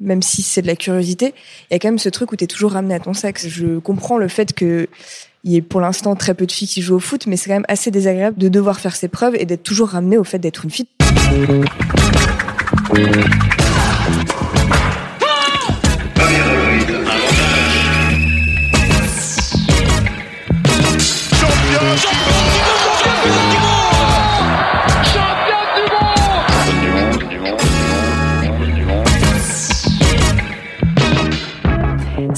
même si c'est de la curiosité, il y a quand même ce truc où tu es toujours ramené à ton sexe. Je comprends le fait que il y ait pour l'instant très peu de filles qui jouent au foot, mais c'est quand même assez désagréable de devoir faire ses preuves et d'être toujours ramené au fait d'être une fille.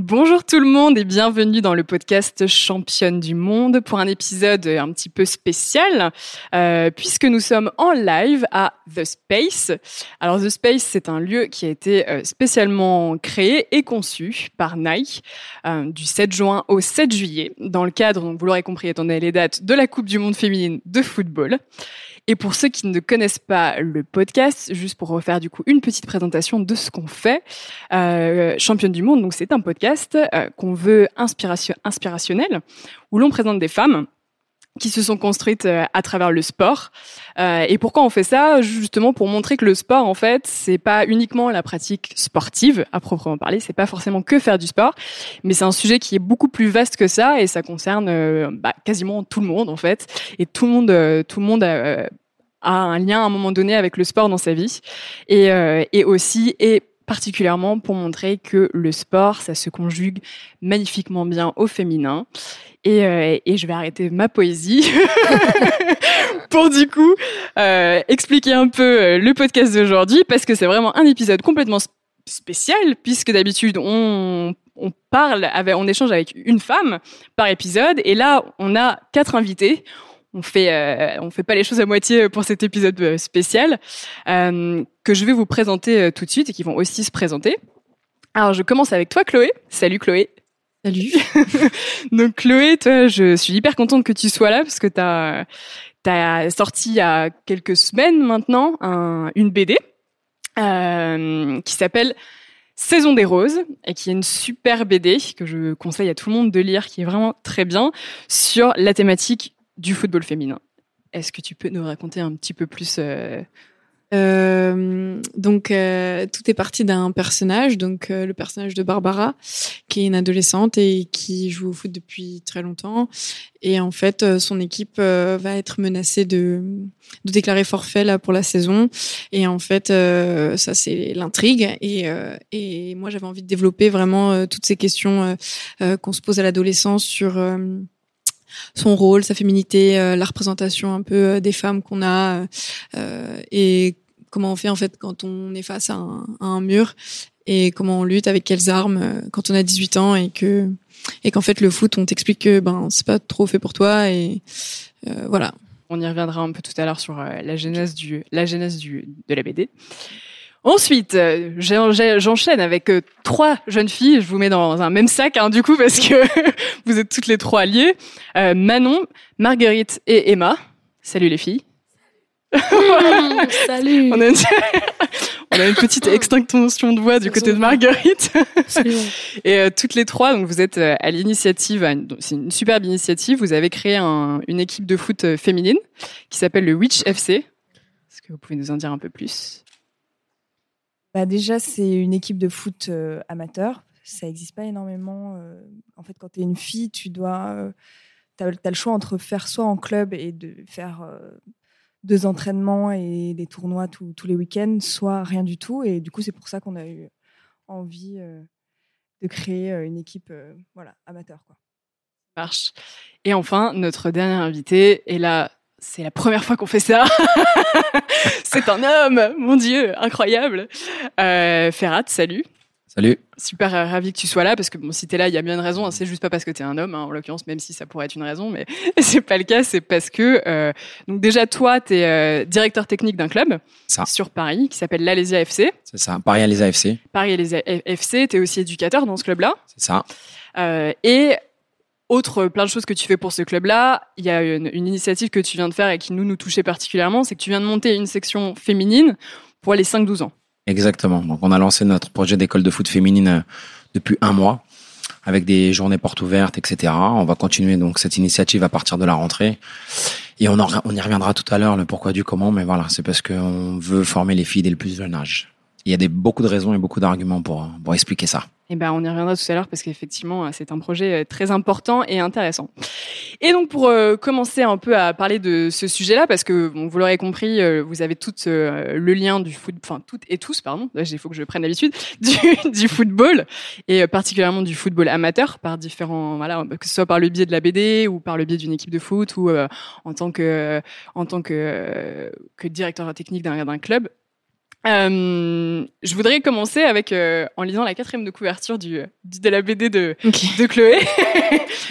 Bonjour tout le monde et bienvenue dans le podcast Championne du Monde pour un épisode un petit peu spécial euh, puisque nous sommes en live à The Space. Alors The Space, c'est un lieu qui a été euh, spécialement créé et conçu par Nike euh, du 7 juin au 7 juillet dans le cadre, vous l'aurez compris étant donné les dates, de la Coupe du Monde féminine de football. Et pour ceux qui ne connaissent pas le podcast, juste pour refaire du coup une petite présentation de ce qu'on fait, euh, Championne du Monde, donc c'est un podcast euh, qu'on veut inspiration, inspirationnel, où l'on présente des femmes qui se sont construites euh, à travers le sport. Euh, et pourquoi on fait ça? Justement pour montrer que le sport, en fait, c'est pas uniquement la pratique sportive à proprement parler. C'est pas forcément que faire du sport, mais c'est un sujet qui est beaucoup plus vaste que ça et ça concerne euh, bah, quasiment tout le monde en fait. Et tout le monde, tout le monde a, un lien à un moment donné avec le sport dans sa vie et aussi et particulièrement pour montrer que le sport, ça se conjugue magnifiquement bien au féminin. Et, euh, et je vais arrêter ma poésie pour du coup euh, expliquer un peu euh, le podcast d'aujourd'hui parce que c'est vraiment un épisode complètement spécial puisque d'habitude on, on parle, avec, on échange avec une femme par épisode et là on a quatre invités on fait euh, on fait pas les choses à moitié pour cet épisode euh, spécial euh, que je vais vous présenter tout de suite et qui vont aussi se présenter. Alors je commence avec toi Chloé. Salut Chloé. Salut. Donc Chloé, toi, je suis hyper contente que tu sois là parce que tu as, as sorti il y a quelques semaines maintenant un, une BD qui s'appelle Saison des roses et qui est une super BD que je conseille à tout le monde de lire, qui est vraiment très bien sur la thématique du football féminin. Est-ce que tu peux nous raconter un petit peu plus euh... Euh, donc euh, tout est parti d'un personnage, donc euh, le personnage de Barbara, qui est une adolescente et qui joue au foot depuis très longtemps. Et en fait, euh, son équipe va être menacée de, de déclarer forfait là pour la saison. Et en fait, ça c'est l'intrigue. Et, et moi, j'avais envie de développer vraiment toutes ces questions qu'on se pose à l'adolescence sur son rôle, sa féminité, euh, la représentation un peu euh, des femmes qu'on a euh, et comment on fait en fait quand on est face à un, mur et comment on lutte avec quelles armes quand on a 18 ans et que et qu'en fait le foot on t'explique que ben c'est pas trop fait pour toi et voilà. On y reviendra un peu tout à l'heure sur la genèse du la genèse du de la BD. Ensuite, euh, j'enchaîne avec euh, trois jeunes filles. Je vous mets dans un même sac, hein, du coup, parce que vous êtes toutes les trois liées. Euh, Manon, Marguerite et Emma. Salut les filles. salut. on, a une... on, a une... petite extinction de voix du côté de Marguerite. et toutes les trois, donc vous êtes à l'initiative, c'est une superbe initiative. Vous avez créé un, une équipe de foot féminine qui s'appelle le Witch FC. Est-ce que vous pouvez nous en dire un peu plus? Bah déjà, c'est une équipe de foot euh, amateur. Ça n'existe pas énormément. Euh, en fait, quand tu es une fille, tu dois. Euh, as, le choix entre faire soit en club et faire deux entraînements et des tournois tous les week-ends, soit rien du tout. Et du coup, c'est pour ça qu'on a eu envie de créer une équipe voilà, amateur. Quoi. Marche. Et enfin, notre dernier invité est là c'est la première fois qu'on fait ça. c'est un homme, mon Dieu, incroyable. Euh, Ferrat, salut. Salut. Super euh, ravi que tu sois là parce que bon, si t'es là, il y a bien une raison. Hein, c'est juste pas parce que t'es un homme, hein, en l'occurrence, même si ça pourrait être une raison, mais c'est pas le cas. C'est parce que euh, donc déjà toi, t'es euh, directeur technique d'un club ça. sur Paris qui s'appelle l'Alésia FC. C'est ça, Paris Alésia FC. Paris Alésia FC. T'es aussi éducateur dans ce club-là. C'est ça. Et autre plein de choses que tu fais pour ce club-là, il y a une, initiative que tu viens de faire et qui nous nous touchait particulièrement, c'est que tu viens de monter une section féminine pour les 5-12 ans. Exactement. Donc on a lancé notre projet d'école de foot féminine euh, depuis un mois avec des journées portes ouvertes, etc. On va continuer donc cette initiative à partir de la rentrée. Et on, on y reviendra tout à l'heure, le pourquoi du comment, mais voilà, c'est parce qu'on veut former les filles dès le plus jeune âge. Il y a des, beaucoup de raisons et beaucoup d'arguments pour, pour expliquer ça. Eh ben, on y reviendra tout à l'heure parce qu'effectivement, euh, c'est un projet euh, très important et intéressant. Et donc, pour euh, commencer un peu à parler de ce sujet-là, parce que bon, vous l'aurez compris, vous avez tout le lien du foot, enfin toutes et tous, pardon, il faut que je prenne l'habitude du, du, football et particulièrement du football amateur par différents, voilà, que ce soit par le biais de la BD ou par le biais d'une équipe de foot ou en tant que en tant que que directeur technique d'un club. Euh, je voudrais commencer avec euh, en lisant la quatrième de couverture du, de la BD de, de Chloé.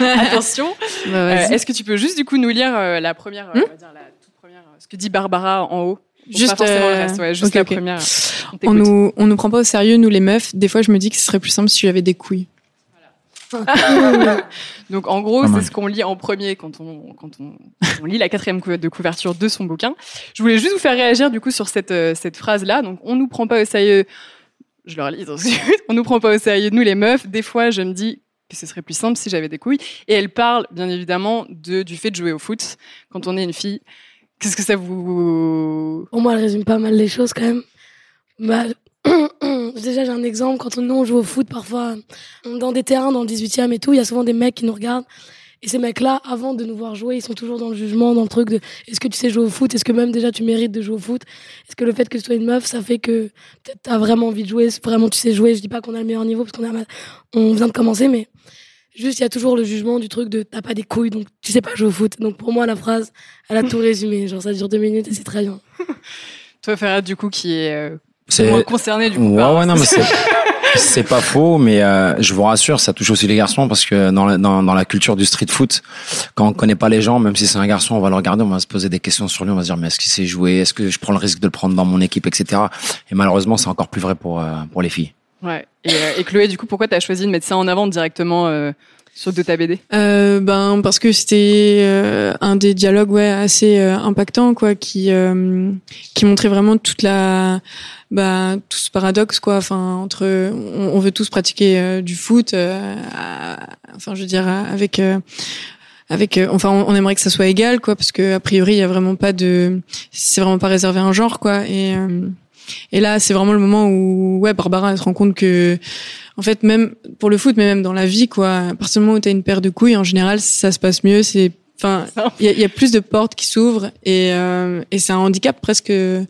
Attention. Bah, euh, Est-ce que tu peux juste du coup nous lire euh, la première, hmm on va dire la toute première, ce que dit Barbara en haut Juste, reste, ouais, juste la première. On, on nous, on nous prend pas au sérieux nous les meufs. Des fois, je me dis que ce serait plus simple si j'avais des couilles. Donc en gros, c'est ce qu'on lit en premier quand on, quand on, on, lit la quatrième de couverture de son bouquin. Je voulais juste vous faire réagir du coup sur cette, euh, cette phrase-là. Donc on nous prend pas au sérieux. Je leur lis ensuite. On nous prend pas au sérieux, nous les meufs. Des fois, je me dis que ce serait plus simple si j'avais des couilles. Et elle parle bien évidemment de, du fait de jouer au foot quand on est une fille. Qu'est-ce que ça vous... Pour moi, elle résume pas mal les choses quand même. Bah, Déjà, j'ai un exemple. Quand on, on joue au foot, parfois, dans des terrains, dans le 18e et tout, il y a souvent des mecs qui nous regardent. Et ces mecs-là, avant de nous voir jouer, ils sont toujours dans le jugement, dans le truc de est-ce que tu sais jouer au foot? Est-ce que même déjà tu mérites de jouer au foot? Est-ce que le fait que tu sois une meuf, ça fait que peut-être t'as vraiment envie de jouer, vraiment tu sais jouer? Je dis pas qu'on a le meilleur niveau parce qu'on on vient de commencer, mais juste il y a toujours le jugement du truc de t'as pas des couilles donc tu sais pas jouer au foot. Donc pour moi, la phrase, elle a tout résumé. Genre ça dure deux minutes et c'est très bien. Toi, Ferrat, du coup, qui est euh, c'est moins concerné du coup. Ouais, ouais, non, mais c'est. C'est pas faux, mais euh, je vous rassure, ça touche aussi les garçons parce que dans la, dans, dans la culture du street foot, quand on connaît pas les gens, même si c'est un garçon, on va le regarder, on va se poser des questions sur lui, on va se dire mais est-ce qu'il sait jouer, est-ce que je prends le risque de le prendre dans mon équipe, etc. Et malheureusement, c'est encore plus vrai pour euh, pour les filles. Ouais. Et, euh, et Chloé, du coup, pourquoi tu as choisi de mettre ça en avant directement sur de ta BD euh, Ben parce que c'était euh, un des dialogues ouais assez euh, impactants quoi, qui euh, qui montrait vraiment toute la bah tout ce paradoxe quoi. Enfin entre on, on veut tous pratiquer du foot, enfin je veux dire avec avec enfin on, aimerait que ça soit égal quoi parce que a priori il y a vraiment pas de c'est vraiment pas réservé à un genre quoi et et là c'est vraiment le moment où ouais Barbara elle se rend compte que en fait, même pour le foot, mais même dans la vie, quoi. À partir du moment où t'as une paire de couilles, en général, ça se passe mieux. C'est, enfin, il y a, y a, plus de portes qui s'ouvrent et, euh, et c'est un handicap presque euh,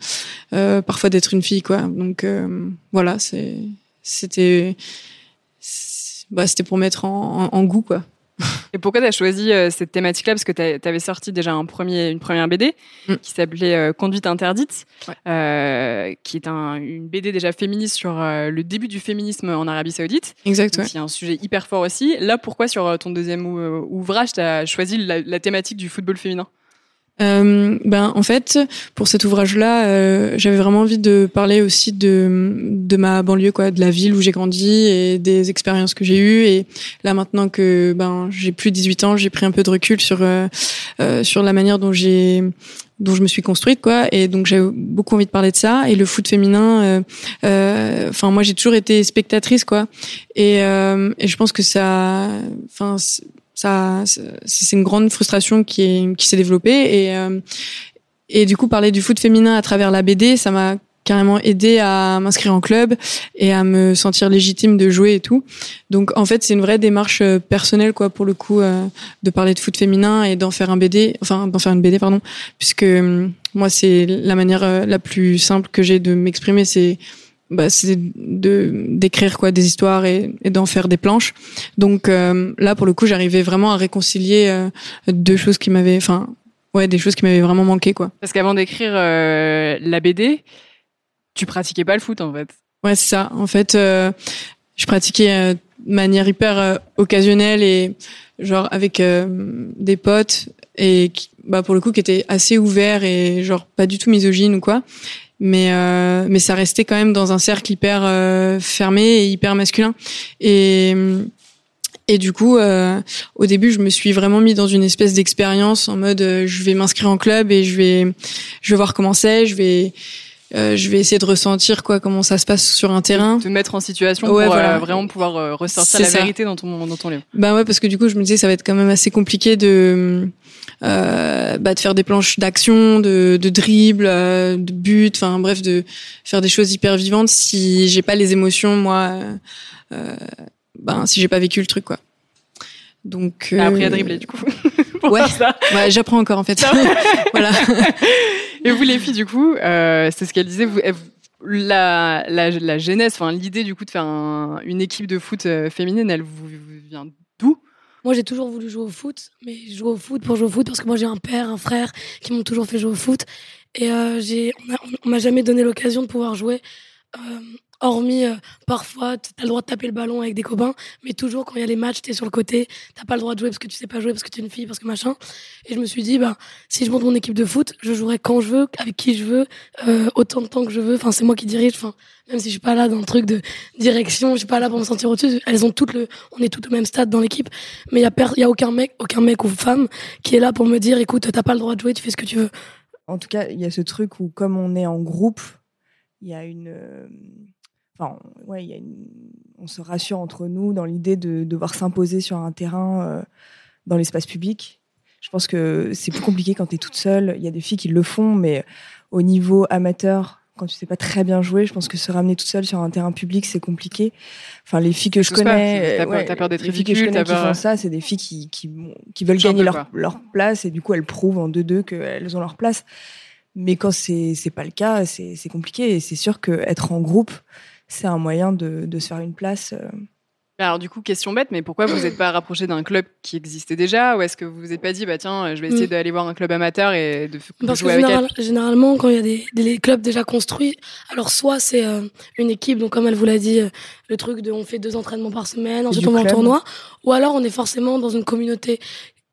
parfois d'être une fille, quoi. Donc euh, voilà, c'est, c'était, bah, c'était pour mettre en, en, en goût, quoi. Et pourquoi tu as choisi euh, cette thématique-là? Parce que tu avais sorti déjà un premier, une première BD mm. qui s'appelait euh, Conduite interdite, euh, qui est un, une BD déjà féministe sur le début du féminisme en Arabie Saoudite. Exactement. C'est un sujet hyper fort aussi. Là, pourquoi sur ton deuxième ouvrage, tu as choisi la, la thématique du football féminin? Euh, ben en fait pour cet ouvrage-là, euh, j'avais vraiment envie de parler aussi de de ma banlieue quoi, de la ville où j'ai grandi et des expériences que j'ai eues. Et là maintenant que ben j'ai plus de 18 ans, j'ai pris un peu de recul sur euh, euh, sur la manière dont j'ai dont je me suis construite quoi. Et donc j'ai beaucoup envie de parler de ça. Et le foot féminin euh, enfin moi j'ai toujours été spectatrice quoi. Et, et je pense que ça enfin ça, c'est une grande frustration qui est qui s'est développée et euh, et du coup parler du foot féminin à travers la BD, ça m'a carrément aidé à m'inscrire en club et à me sentir légitime de jouer et tout. Donc en fait, c'est une vraie démarche euh, personnelle quoi pour le coup euh, de parler de foot féminin et d'en faire un BD, enfin d'en faire une BD pardon, puisque moi c'est la manière la plus simple que j'ai de m'exprimer, c'est bah, c'est de d'écrire quoi des histoires et, et d'en faire des planches. Donc euh, là pour le coup, j'arrivais vraiment à réconcilier euh, deux choses qui m'avaient enfin ouais, des choses qui m'avaient vraiment manqué quoi. Parce qu'avant d'écrire euh, la BD, tu pratiquais pas le foot en fait. Ouais, c'est ça. En fait, je pratiquais de manière hyper occasionnelle et genre avec des potes et qui, bah pour le coup qui étaient assez ouverts et genre pas du tout misogynes ou quoi mais euh, mais ça restait quand même dans un cercle hyper euh, fermé et hyper masculin et Et du coup, euh, au début, je me suis vraiment mis dans une espèce d'expérience en mode, euh, je vais m'inscrire en club et je vais, je vais voir comment c'est, je vais, euh, je vais essayer de ressentir quoi, comment ça se passe sur un terrain. Te mettre en situation Ouais, pour voilà. euh, vraiment pouvoir euh, ressortir la ça. vérité dans ton dans ton livre. Bah ouais, parce que du coup, je me disais, ça va être quand même assez compliqué de, euh, bah, de faire des planches d'action, de, de dribble, euh, de but, enfin bref, de faire des choses hyper vivantes si j'ai pas les émotions, moi, euh, euh, ben si j'ai pas vécu le truc quoi. Donc. T'as appris à euh, dribbler du coup. Pour ouais. Ouais, j'apprends encore en fait. Voilà. Et vous les filles du coup, euh, c'est ce qu'elle disait. Vous, la, la, la genèse, enfin l'idée du coup de faire un- une équipe de foot euh, féminine, elle vous, vous vient Moi, j'ai toujours voulu jouer au foot, mais je joue au foot pour jouer au foot parce que moi, j'ai un père, un frère qui m'ont toujours fait jouer au foot. Et euh, j'ai, on, m'a jamais donné l'occasion de pouvoir jouer, euh, hormis euh, parfois, tu as le droit de taper le ballon avec des copains, mais toujours quand il y a les matchs, tu es sur le côté, t'as pas le droit de jouer parce que tu sais pas jouer, parce que tu es une fille, parce que machin. Et je me suis dit, bah, si je monte mon équipe de foot, je jouerai quand je veux, avec qui je veux, euh, autant de temps que je veux. Enfin, c'est moi qui dirige. Enfin, même si je suis pas là dans le truc de direction, je suis pas là pour me sentir au-dessus. Elles ont toutes le, on est toutes au même stade dans l'équipe. Mais il y a, per- y a aucun mec, aucun mec ou femme qui est là pour me dire, écoute, t'as pas le droit de jouer, tu fais ce que tu veux. En tout cas, il y a ce truc où, comme on est en groupe, il y a une. Enfin, ouais, y a une- on se rassure entre nous dans l'idée de devoir s'imposer sur un terrain euh, dans l'espace public. Je pense que c'est plus compliqué quand tu es toute seule. Il y a des filles qui le font, mais au niveau amateur, quand tu sais pas très bien jouer, je pense que se ramener toute seule sur un terrain public, c'est compliqué. Enfin, les filles que je connais, t'as peur- ouais, t'as peur d'être les filles que je ridicule, connais qui peur- font ça, c'est des filles qui, qui, qui veulent gagner leur, leur place et du coup elles prouvent en 2-2 qu'elles ont leur place. Mais quand c'est pas le cas, c'est c'est compliqué et c'est sûr qu'être en groupe, c'est un moyen de, de se faire une place. euh. Alors du coup, question bête, mais pourquoi vous n'êtes pas rapproché d'un club qui existait déjà? Ou est-ce que vous vous êtes pas dit, bah tiens, je vais essayer Mm. d'aller voir un club amateur et de, Parce que jouer avec général- généralement, quand il y a des, des clubs déjà construits, alors soit c'est euh, une équipe, donc comme elle vous l'a dit, euh, le truc de on fait deux entraînements par semaine, ensuite on va en tournoi, ou alors on est forcément dans une communauté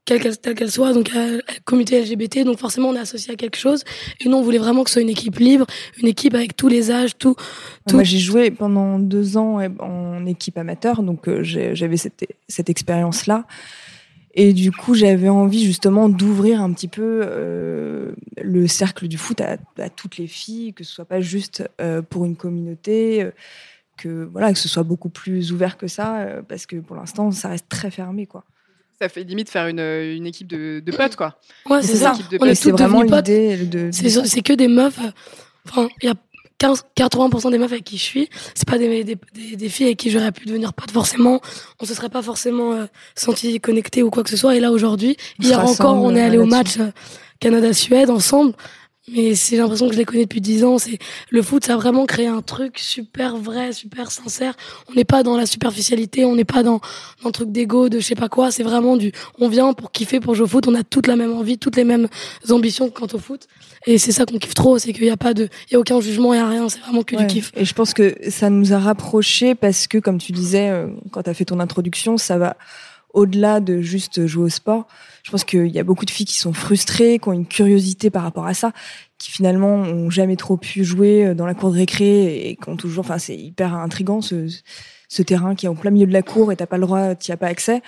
quelle qu'elle telle qu'elle soit, donc euh, communauté LGBT, donc forcément on est associé à quelque chose. Et nous on voulait vraiment que ce soit une équipe libre, une équipe avec tous les âges, tout. Tout- Moi, j'ai joué pendant deux ans en équipe amateur, donc euh, j'avais cette, cette expérience-là. Et du coup, j'avais envie justement d'ouvrir un petit peu euh, le cercle du foot à, à toutes les filles, que ce soit pas juste euh, pour une communauté, que voilà, que ce soit beaucoup plus ouvert que ça, parce que pour l'instant, ça reste très fermé, quoi. Ça fait limite faire une, une équipe de, de potes, quoi. Ouais, c'est ça. On est toutes vraiment l'idée de. C'est que des meufs. euh, Enfin, il y a 15, 80% des meufs avec qui je suis. C'est pas des, des, des, des filles avec qui j'aurais pu devenir pote forcément. On se serait pas forcément euh, senti connectés ou quoi que ce soit. Et là aujourd'hui, hier encore, on est allé au match euh, Canada-Suède ensemble. Mais c'est l'impression que je les connais depuis 10 ans. C'est le foot, ça a vraiment créé un truc super vrai, super sincère. On n'est pas dans la superficialité, on n'est pas dans dans le truc d'ego, de je sais pas quoi. C'est vraiment du, on vient pour kiffer, pour jouer au foot. On a toute la même envie, toutes les mêmes ambitions quant au foot. Et c'est ça qu'on kiffe trop, c'est qu'il y a pas de, il y a aucun jugement, il y a rien. C'est vraiment que Ouais. du kiff. Et je pense que ça nous a rapprochés parce que, comme tu disais euh, quand tu as fait ton introduction, ça va au-delà de juste jouer au sport. Je pense qu'il y a beaucoup de filles qui sont frustrées, qui ont une curiosité par rapport à ça, qui finalement ont jamais trop pu jouer euh, dans la cour de récré et qui ont toujours, enfin, c'est hyper intrigant ce, ce terrain qui est en plein milieu de la cour et t'as pas le droit, t'y as pas accès.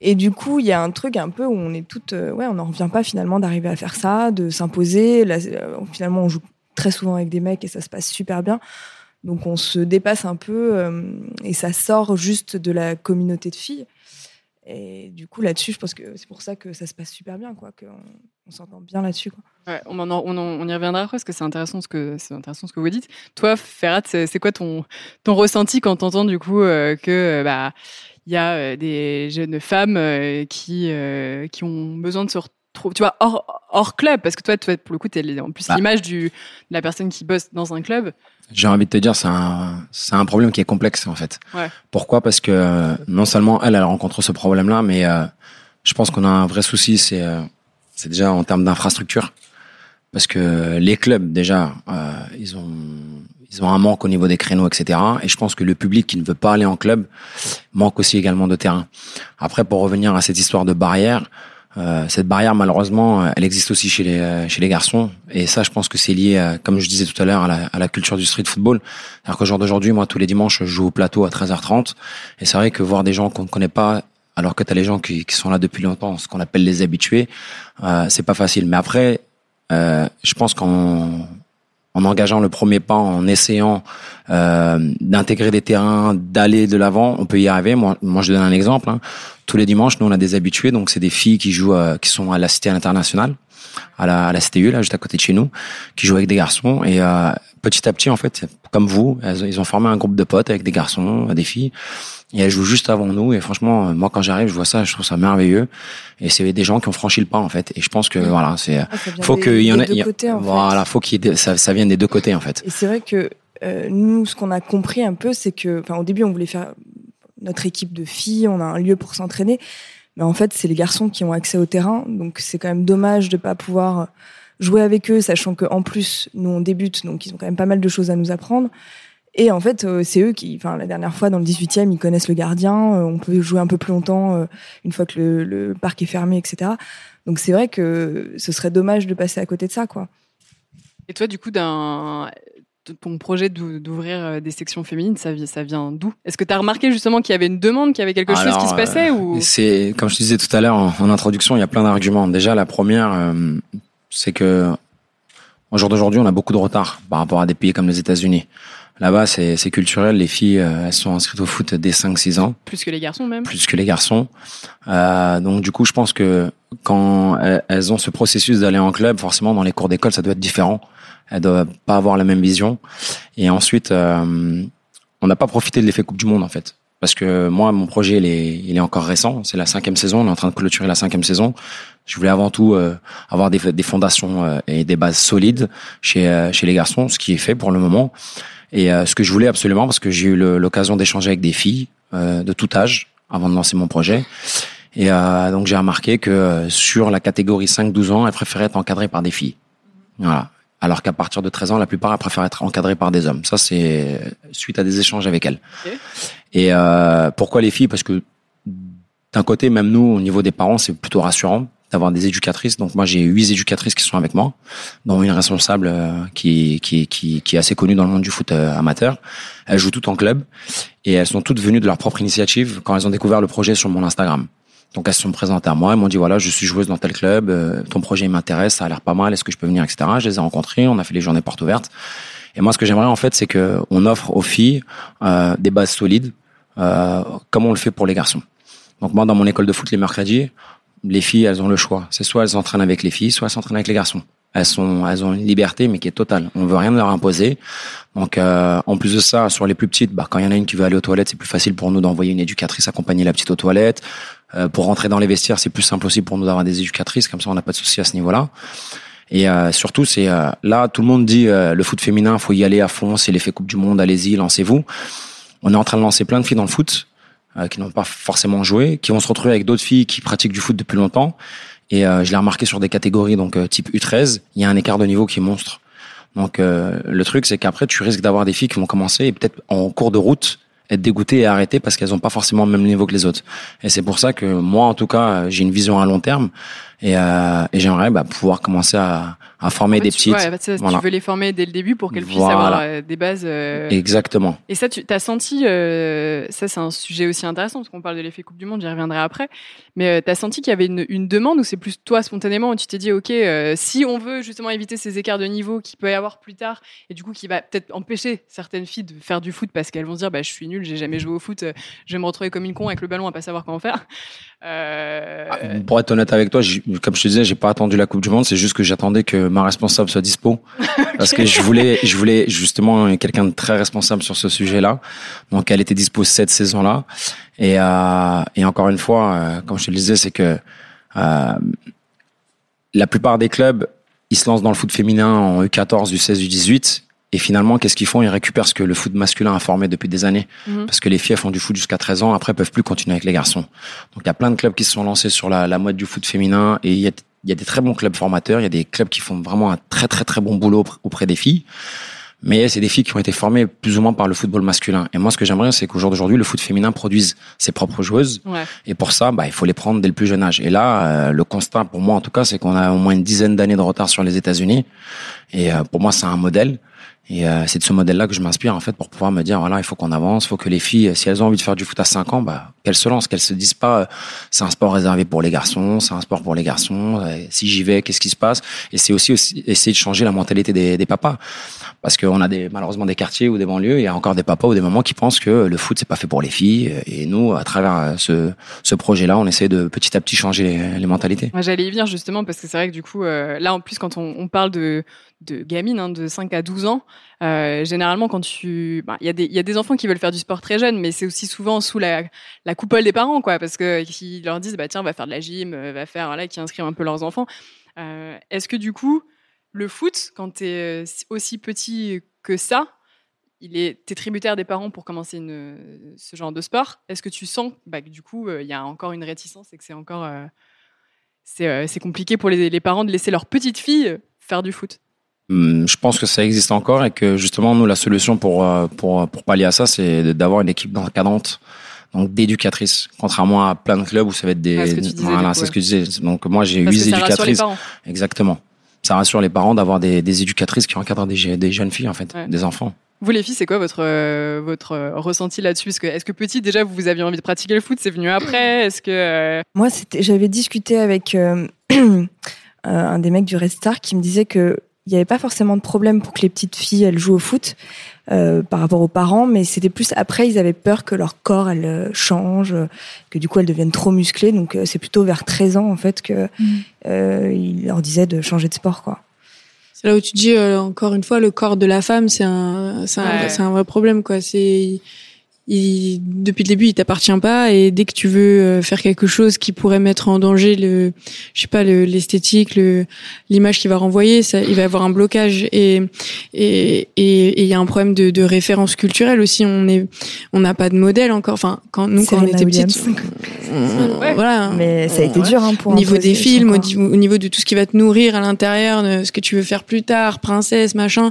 Et du coup, il y a un truc un peu où on est toutes, euh, ouais, on n'en revient pas finalement d'arriver à faire ça, de s'imposer. Là, euh, finalement, on joue très souvent avec des mecs et ça se passe super bien. Donc on se dépasse un peu et ça sort juste de la communauté de filles. Et du coup, là-dessus, je pense que c'est pour ça que ça se passe super bien, quoi, qu'on on s'entend bien là-dessus. On, y reviendra après parce que c'est intéressant ce que c'est intéressant ce que vous dites. Toi, Ferrat, c'est quoi ton ton ressenti quand t'entends du coup euh, euh, bah y a euh, des jeunes femmes euh, qui qui ont besoin de se tu vois, hors hors club parce que toi, toi pour le coup, t'es en plus Bah. l'image de la personne qui bosse dans un club. J'ai envie de te dire, c'est un, c'est un problème qui est complexe en fait. Ouais. Pourquoi? Parce que euh, non seulement elle, elle rencontre ce problème-là, mais euh, je pense qu'on a un vrai souci, c'est euh, c'est déjà en termes d'infrastructure. Parce que les clubs, déjà, euh, ils ont ils ont un manque au niveau des créneaux, etc. Et je pense que le public qui ne veut pas aller en club manque aussi également de terrain. Après, pour revenir à cette histoire de barrière, euh, cette barrière, malheureusement, euh, elle existe aussi chez les euh, chez les garçons. Et ça, je pense que c'est lié, comme je disais tout à l'heure, à la, à la culture du street football. Alors qu'au jour d'aujourd'hui, moi, tous les dimanches, je joue au plateau à 13h30. Et c'est vrai que voir des gens qu'on ne connaît pas alors que tu as les gens qui, qui, sont là depuis longtemps, ce qu'on appelle les habitués, euh, c'est pas facile. Mais après, euh, je pense qu'en en engageant le premier pas, en essayant euh, d'intégrer des terrains, d'aller de l'avant, on peut y arriver. Moi, moi, je donne un exemple. Hein. Tous les dimanches, nous, on a des habitués, donc c'est des filles qui jouent, euh, qui sont à la Cité internationale, à la, à la CTU, là, juste à côté de chez nous, qui jouent avec des garçons. Et euh, petit à petit, en fait, comme vous, ils ont formé un groupe de potes avec des garçons, des filles. Et elles jouent juste avant nous. Et franchement, moi, quand j'arrive, je vois ça, je trouve ça merveilleux. Et c'est des gens qui ont franchi le pas, en fait. Et je pense que, voilà, c'est, Ah, faut qu'il y en ait, a- voilà, faut qu'il ça, ça vienne des deux côtés, en fait. Et c'est vrai que euh, nous, ce qu'on a compris un peu, c'est que, enfin, au début, on voulait faire notre équipe de filles, on a un lieu pour s'entraîner, mais en fait, c'est les garçons qui ont accès au terrain, donc c'est quand même dommage de pas pouvoir jouer avec eux, sachant que en plus, nous on débute, donc ils ont quand même pas mal de choses à nous apprendre. Et en fait, euh, c'est eux qui, enfin, la dernière fois dans le 18e, ils connaissent le gardien, euh, on peut jouer un peu plus longtemps euh, une fois que le, le parc est fermé, etc. Donc c'est vrai que ce serait dommage de passer à côté de ça, quoi. Et toi, du coup, d'un ton projet d'ou- d'ouvrir des sections féminines, ça, vi- ça vient d'où? Est-ce que tu as remarqué justement qu'il y avait une demande, qu'il y avait quelque chose qui se passait ou? C'est comme je te disais tout à l'heure en, en introduction, il y a plein d'arguments. Déjà, la première, c'est que au jour d'aujourd'hui, on a beaucoup de retard par rapport à des pays comme les États-Unis. Là-bas, c'est c'est culturel. Les filles, euh, elles sont inscrites au foot dès 5-6 ans, plus que les garçons même plus que les garçons. Euh, donc, du coup, je pense que quand elles- elles ont ce processus d'aller en club, forcément, dans les cours d'école, ça doit être différent. Elles doivent pas avoir la même vision. Et ensuite, euh, on n'a pas profité de l'effet Coupe du Monde, en fait. Parce que moi, mon projet, il est, il est encore récent. C'est la cinquième saison. On est en train de clôturer la cinquième saison. Je voulais avant tout euh, avoir des, des fondations euh, et des bases solides chez, euh, chez les garçons, ce qui est fait pour le moment. Et euh, ce que je voulais absolument, parce que j'ai eu l'occasion d'échanger avec des filles euh, de tout âge avant de lancer mon projet. Et euh, donc j'ai remarqué que sur la catégorie 5-12 ans, elles préféraient être encadrées par des filles. Voilà. Alors qu'à partir de 13 ans, la plupart elles préfèrent être encadrées par des hommes. Ça, c'est suite à des échanges avec elles. Et euh, pourquoi les filles? Parce que d'un côté, même nous, au niveau des parents, c'est plutôt rassurant d'avoir des éducatrices. Donc moi, j'ai huit éducatrices qui sont avec moi, dont une responsable euh, qui, qui, qui, qui est assez connue dans le monde du foot euh, amateur. Elles jouent toutes en club et elles sont toutes venues de leur propre initiative quand elles ont découvert le projet sur mon Instagram. Donc elles se sont présentées à moi, elles m'ont dit voilà, je suis joueuse dans tel club, euh, ton projet m'intéresse, ça a l'air pas mal, est-ce que je peux venir, etc. Je les ai rencontrées, on a fait les journées portes ouvertes. Et moi, ce que j'aimerais en fait, c'est que on offre aux filles euh, des bases solides, euh, comme on le fait pour les garçons. Donc moi, dans mon école de foot les mercredis, les filles, elles ont le choix. C'est soit elles s'entraînent avec les filles, soit elles s'entraînent avec les garçons. Elles sont, elles ont une liberté, mais qui est totale. On veut rien leur imposer. Donc, euh, en plus de ça, sur les plus petites, bah, quand il y en a une qui veut aller aux toilettes, c'est plus facile pour nous d'envoyer une éducatrice accompagner la petite aux toilettes. Euh, pour rentrer dans les vestiaires, c'est plus simple aussi pour nous d'avoir des éducatrices. Comme ça, on n'a pas de souci à ce niveau-là. Et euh, surtout, c'est euh, là, tout le monde dit euh, le foot féminin, faut y aller à fond. C'est l'effet Coupe du Monde, allez-y, lancez-vous. On est en train de lancer plein de filles dans le foot euh, qui n'ont pas forcément joué, qui vont se retrouver avec d'autres filles qui pratiquent du foot depuis longtemps. Et euh, je l'ai remarqué sur des catégories, donc type U13, il y a un écart de niveau qui est monstre. Donc le truc, c'est qu'après, tu risques d'avoir des filles qui vont commencer et peut-être en cours de route être dégoûtées et arrêtées parce qu'elles n'ont pas forcément le même niveau que les autres. Et c'est pour ça que moi, en tout cas, j'ai une vision à long terme et, euh, et j'aimerais bah, pouvoir commencer à, à former En fait, des tu- petites. ouais, ça, Voilà. Tu veux les former dès le début pour qu'elles puissent Voilà. avoir euh, des bases. euh, Exactement. Et ça, tu as senti, ça c'est un sujet aussi intéressant, parce qu'on parle de l'effet Coupe du Monde, j'y reviendrai après, mais tu as senti qu'il y avait une, une demande ou c'est plus toi spontanément où tu t'es dit, OK, si on veut justement éviter ces écarts de niveau qu'il peut y avoir plus tard, et du coup qui va peut-être empêcher certaines filles de faire du foot parce qu'elles vont se dire, bah, je suis nulle, j'ai jamais joué au foot, je vais me retrouver comme une con avec le ballon à pas savoir comment faire. Ah, Pour être honnête avec toi, comme je te disais, j'ai pas attendu la Coupe du Monde. C'est juste que j'attendais que ma responsable soit dispo, parce que je voulais, je voulais justement quelqu'un de très responsable sur ce sujet-là. Donc, elle était dispo cette saison-là. Et, euh, et encore une fois, euh, comme je te le disais, c'est que euh, la plupart des clubs, ils se lancent dans le foot féminin en U14, U16, U18. Et finalement, qu'est-ce qu'ils font? Ils récupèrent ce que le foot masculin a formé depuis des années. Mhm. Parce que les filles font du foot jusqu'à 13 ans, après peuvent plus continuer avec les garçons. Donc il y a plein de clubs qui se sont lancés sur la, la mode du foot féminin et il y a, y a des très bons clubs formateurs, il y a des clubs qui font vraiment un très très très bon boulot auprès des filles. Mais c'est des filles qui ont été formées plus ou moins par le football masculin. Et moi, ce que j'aimerais, c'est qu'au jour d'aujourd'hui, le foot féminin produise ses propres joueuses. ouais. Et pour ça, bah, il faut les prendre dès le plus jeune âge. Et là, euh, le constat pour moi, en tout cas, c'est qu'on a au moins une dizaine d'années de retard sur les États-Unis. Et euh, pour moi, c'est un modèle. Et euh, c'est de ce modèle-là que je m'inspire en fait pour pouvoir me dire voilà, il faut qu'on avance, il faut que les filles, si elles ont envie de faire du foot à 5 ans, bah qu'elles se lancent, qu'elles se disent pas euh, c'est un sport réservé pour les garçons, c'est un sport pour les garçons. euh, si j'y vais, qu'est-ce qui se passe? Et c'est aussi, aussi essayer de changer la mentalité des, des papas, parce qu'on a malheureusement des quartiers ou des banlieues, il y a encore des papas ou des mamans qui pensent que le foot c'est pas fait pour les filles. Et nous, à travers euh, ce, projet-là, on essaie de petit à petit changer les, mentalités. Moi, j'allais y venir justement parce que c'est vrai que du coup, euh, là en plus, quand on, parle de, gamines hein, de 5 à 12 ans, euh, généralement, quand tu. bah, Il y, a des- enfants qui veulent faire du sport très jeune, mais c'est aussi souvent sous la, coupole des parents, quoi, parce que qui leur disent bah, tiens, va faire de la gym, va faire. Voilà, qui inscrivent un peu leurs enfants. Est-ce que du coup, le foot, quand tu es aussi petit que ça, il est, t'es tributaire des parents pour commencer une, ce genre de sport. Est-ce que tu sens bah, que du coup, euh, il y a encore une réticence et que c'est encore. euh, c'est euh, c'est compliqué pour les, les parents de laisser leur petite fille faire du foot? Hum, Je pense que ça existe encore et que justement nous la solution pour euh, pour pour pallier à ça c'est d'avoir une équipe d'encadrantes donc d'éducatrices contrairement à plein de clubs où ça va être des Ouais, ce que tu disais, voilà coup, c'est ce que je disais donc moi j'ai Parce huit éducatrices exactement ça rassure les parents d'avoir des, des éducatrices qui encadrent des, je- des jeunes filles en fait Ouais. des enfants. Vous les filles, c'est quoi votre euh, votre euh, ressenti là-dessus? Est-ce que est-ce que petit déjà vous aviez envie de pratiquer le foot C'est venu après? Est-ce que euh, Moi, c'était, j'avais discuté avec euh, un des mecs du Red Star qui me disait que il n'y avait pas forcément de problème pour que les petites filles elles jouent au foot euh, par rapport aux parents, mais c'était plus après ils avaient peur que leur corps elle euh, change, que du coup elles deviennent trop musclées. Donc euh, c'est plutôt vers 13 ans en fait que euh, il leur disait de changer de sport quoi. C'est là où tu dis euh, encore une fois le corps de la femme c'est un c'est un, Ouais. c'est un vrai problème quoi c'est il, depuis le début il t'appartient pas et dès que tu veux euh, faire quelque chose qui pourrait mettre en danger le je sais pas le l'esthétique le l'image qu'il va renvoyer ça il va y avoir un blocage. Et et et et il y a un problème de, de référence culturelle aussi. On est on n'a pas de modèle encore. Enfin quand nous quand on était petites Ouais. voilà. Mais ça a été Ouais. dur hein, pour au niveau des films, au, di- au niveau de tout ce qui va te nourrir à l'intérieur, de ce que tu veux faire plus tard, princesse, machin.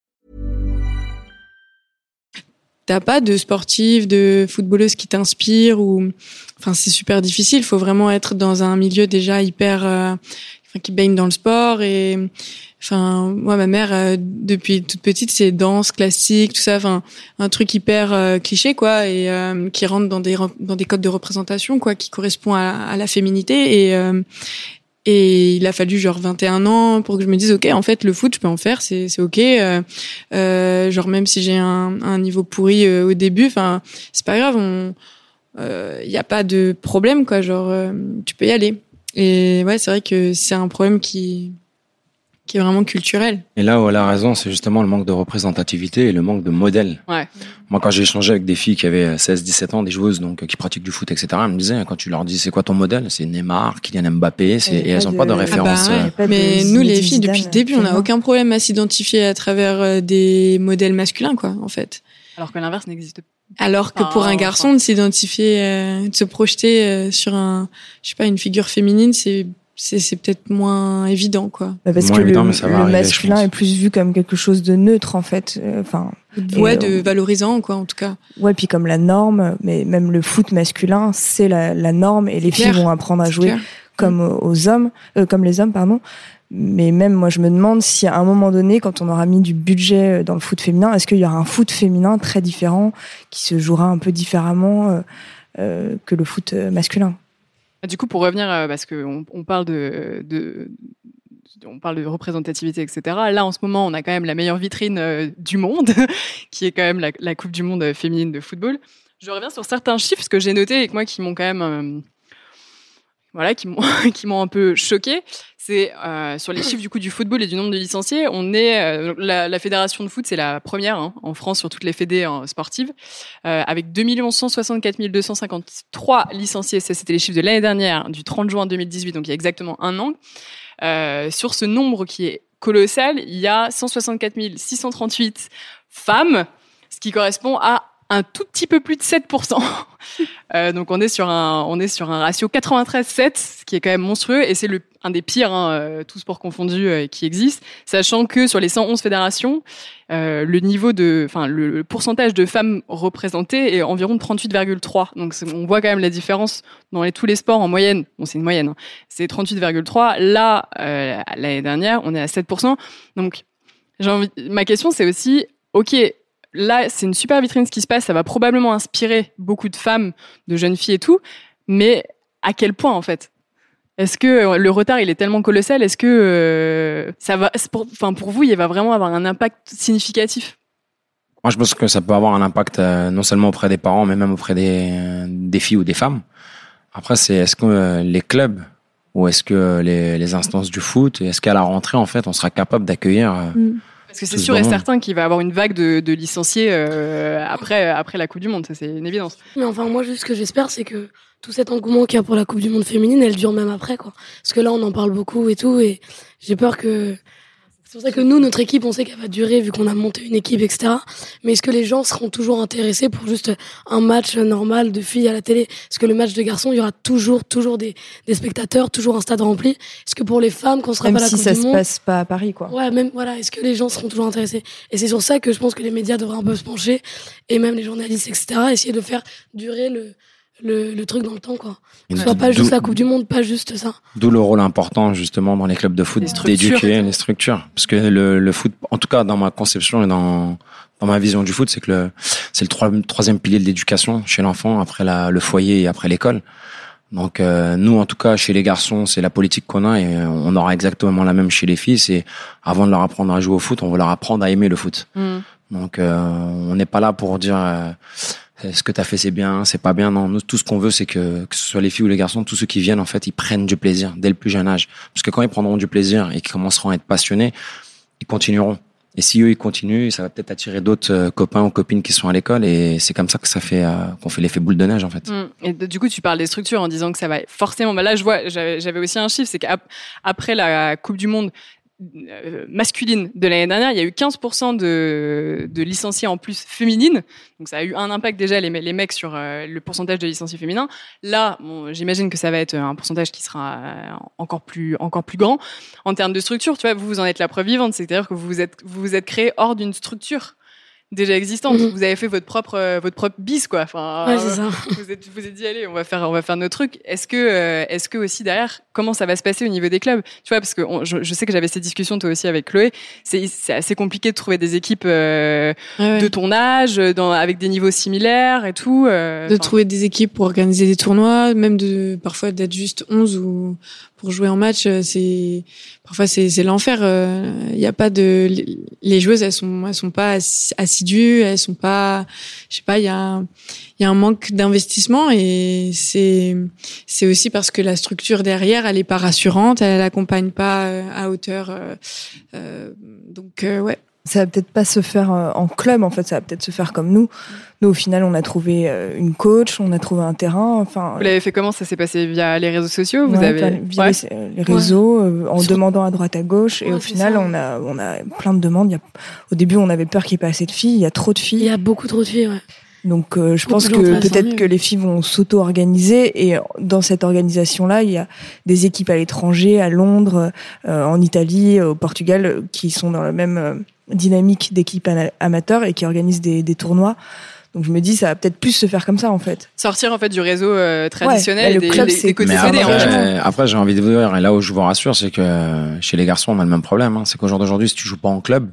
T'as pas de sportive, de footballeuse qui t'inspire ou, enfin, c'est super difficile. Il faut vraiment être dans un milieu déjà hyper, euh, qui baigne dans le sport et, enfin, moi, ma mère, euh, depuis toute petite, c'est danse classique, tout ça, enfin, un truc hyper euh, cliché, quoi, et euh, qui rentre dans des dans des codes de représentation, quoi, qui correspond à, à la féminité et et il a fallu genre 21 ans pour que je me dise ok en fait le foot je peux en faire c'est c'est ok euh, euh, genre même si j'ai un, un niveau pourri euh, au début enfin c'est pas grave il y a pas de problème quoi genre euh, tu peux y aller. Et ouais c'est vrai que c'est un problème qui qui est vraiment culturel et là où elle a raison c'est justement le manque de représentativité et le manque de modèle Ouais. moi quand j'ai échangé avec des filles qui avaient 16 17 ans des joueuses donc euh, qui pratiquent du foot etc elles me disaient quand tu leur dis c'est quoi ton modèle? C'est Neymar Kylian Mbappé Et et elles pas ont pas de référence Ah bah euh, ouais. pas de mais nous les filles depuis le début on n'a aucun problème à s'identifier à travers euh, des modèles masculins quoi en fait Alors que l'inverse n'existe pas. Alors que pour un garçon, de s'identifier, euh, de se projeter euh, sur un, je sais pas, une figure féminine, c'est c'est c'est peut-être moins évident, quoi. Bah, parce Moins que évident, le, mais ça va le arriver, je masculin est plus vu comme quelque chose de neutre en fait. Euh, Enfin, Ouais, Et, de euh, valorisant, quoi, en tout cas. ouais, puis comme la norme, mais même le foot masculin, c'est la, la norme et les filles vont apprendre à jouer clair. comme aux hommes, euh, comme les hommes, pardon. Mais même moi, je me demande si à un moment donné, quand on aura mis du budget euh, dans le foot féminin, est-ce qu'il y aura un foot féminin très différent qui se jouera un peu différemment euh, euh, que le foot euh, masculin? Du coup, pour revenir, euh, parce qu'on on parle de, représentativité, etc. Là, en ce moment, on a quand même la meilleure vitrine euh, du monde, qui est quand même la, Coupe du Monde euh, féminine de football. Je reviens sur certains chiffres que j'ai notés et que moi, qui m'ont quand même, voilà, qui m'ont, un peu choqué. C'est euh, sur les chiffres du coup du football et du nombre de licenciés. On est euh, la, la fédération de foot, c'est la première hein, en France sur toutes les fédés euh, sportives, euh, avec 2 164 253 licenciés. Ça, c'était les chiffres de l'année dernière, du 30 juin 2018, donc il y a exactement un an. Euh, sur ce nombre qui est colossal. Il y a 164 638 femmes, ce qui correspond à un tout petit peu plus de 7%. Euh, donc on est sur un on est sur un ratio 93-7, ce qui est quand même monstrueux et c'est un des pires, hein, euh, tous sports confondus, euh, qui existe. Sachant que sur les 111 fédérations, le pourcentage de femmes représentées est environ de 38,3. Donc on voit quand même la différence dans tous les sports en moyenne. Bon c'est une moyenne, hein. c'est 38,3. Là l'année dernière on est à 7%. Donc j'ai ma question c'est aussi, ok là, c'est une super vitrine ce qui se passe. Ça va probablement inspirer beaucoup de femmes, de jeunes filles et tout. Mais à quel point, en fait? Est-ce que euh, le retard, il est tellement colossal? Est-ce que euh, ça va, pour, enfin, pour vous, il va vraiment avoir un impact significatif? Moi, je pense que ça peut avoir un impact euh, non seulement auprès des parents, mais même auprès des, des filles ou des femmes. Après, c'est est-ce que les clubs ou est-ce que les, les, instances du foot, est-ce qu'à la rentrée, en fait, on sera capable d'accueillir mm parce que c'est sûr et certain qu'il va y avoir une vague de, de licenciés euh, après, après la Coupe du Monde, ça c'est une évidence. Mais enfin, moi, juste ce que j'espère, c'est que tout cet engouement qu'il y a pour la Coupe du Monde féminine, elle dure même après, quoi. Parce que là, on en parle beaucoup et tout, et j'ai peur que c'est pour ça que nous, notre équipe, on sait qu'elle va durer vu qu'on a monté une équipe, etc. Mais est-ce que les gens seront toujours intéressés pour juste un match normal de filles à la télé? Est-ce que le match de garçons, il y aura toujours, toujours des, des spectateurs, toujours un stade rempli? Est-ce que pour les femmes, qu'on sera même pas la si ça se Monde, passe pas à Paris, quoi. Ouais, même voilà. Est-ce que les gens seront toujours intéressés? Et c'est sur ça que je pense que les médias devraient un peu se pencher et même les journalistes, etc. Essayer de faire durer le le, le, truc dans le temps, quoi. Que ce soit pas juste la Coupe du Monde, pas juste ça. D'où le rôle important, justement, dans les clubs de foot, d'éduquer les structures. Parce que le, le foot, en tout cas, dans ma conception et dans, dans ma vision du foot, c'est que le, c'est le troisième pilier de l'éducation chez l'enfant, après la, le foyer et après l'école. Donc euh, nous, en tout cas, chez les garçons, c'est la politique qu'on a et on aura exactement la même chez les filles. C'est avant de leur apprendre à jouer au foot, on va leur apprendre à aimer le foot. Mm. Donc euh, on n'est pas là pour dire euh, ce que tu as fait c'est bien, c'est pas bien. Non, nous, tout ce qu'on veut, c'est que que ce soit les filles ou les garçons, tous ceux qui viennent en fait, ils prennent du plaisir dès le plus jeune âge. Parce que quand ils prendront du plaisir et qu'ils commenceront à être passionnés, ils continueront. Et si eux ils continuent, ça va peut-être attirer d'autres euh, copains ou copines qui sont à l'école et c'est comme ça que ça fait euh, qu'on fait l'effet boule de neige en fait. Mmh. Et du coup, tu parles des structures en disant que ça va forcément. Bah là, je vois, j'avais aussi un chiffre, c'est qu'après la Coupe du Monde, euh, masculine de l'année dernière, il y a eu 15% de, de, licenciés en plus féminines. Donc ça a eu un impact déjà les, les mecs sur euh, le pourcentage de licenciés féminins. Là, bon, j'imagine que ça va être un pourcentage qui sera euh, encore plus encore plus grand en termes de structure. Tu vois, vous vous en êtes la preuve vivante, c'est-à-dire que vous vous êtes vous vous êtes créé hors d'une structure déjà existante. Mhm. Vous avez fait votre propre euh, votre propre bis quoi. Enfin, ouais, ça. vous êtes vous êtes dit allez, on va faire on va faire nos trucs. Est-ce que euh, est-ce que aussi derrière comment ça va se passer au niveau des clubs? Tu vois parce que je, je, sais que j'avais cette discussion toi aussi avec Chloé. C'est c'est assez compliqué de trouver des équipes euh, ouais, de ton âge dans avec des niveaux similaires et tout. de trouver des équipes pour organiser des tournois, même de parfois d'être juste 11 ou pour jouer en match, c'est parfois c'est c'est l'enfer. Il y a pas de les joueuses elles sont elles sont pas assidues, elles sont pas je sais pas, il y a y a un manque d'investissement et c'est c'est aussi parce que la structure derrière elle est pas rassurante, elle accompagne pas à hauteur euh, donc ouais ça va peut-être pas se faire en club en fait ça va peut-être se faire comme nous. Nous au final on a trouvé une coach on a trouvé un terrain enfin vous l'avez fait comment? Ça s'est passé via les réseaux sociaux? Vous ouais, avez via ouais. les réseaux ouais. en demandant à droite à gauche. Et au final on a on a plein de demandes. Il y a, au début on avait peur qu'il n'y ait pas assez de filles. Il y a trop de filles. Il y a beaucoup trop de filles ouais. Donc euh, je pense que peut-être que les filles vont s'auto-organiser. Et dans cette organisation-là, il y a des équipes à l'étranger, à Londres, euh, en Italie, au Portugal, qui sont dans la même euh, dynamique d'équipes amateurs et qui organisent des, des, tournois. Donc je me dis ça va peut-être plus se faire comme ça en fait. Sortir en fait du réseau euh, traditionnel ouais, des, club, des, des Mais après, après j'ai envie de vous dire et là où je vous rassure c'est que chez les garçons on a le même problème. Hein, c'est qu'au jour d'aujourd'hui si tu joues pas en club,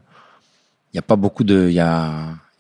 il y a pas beaucoup de, il y a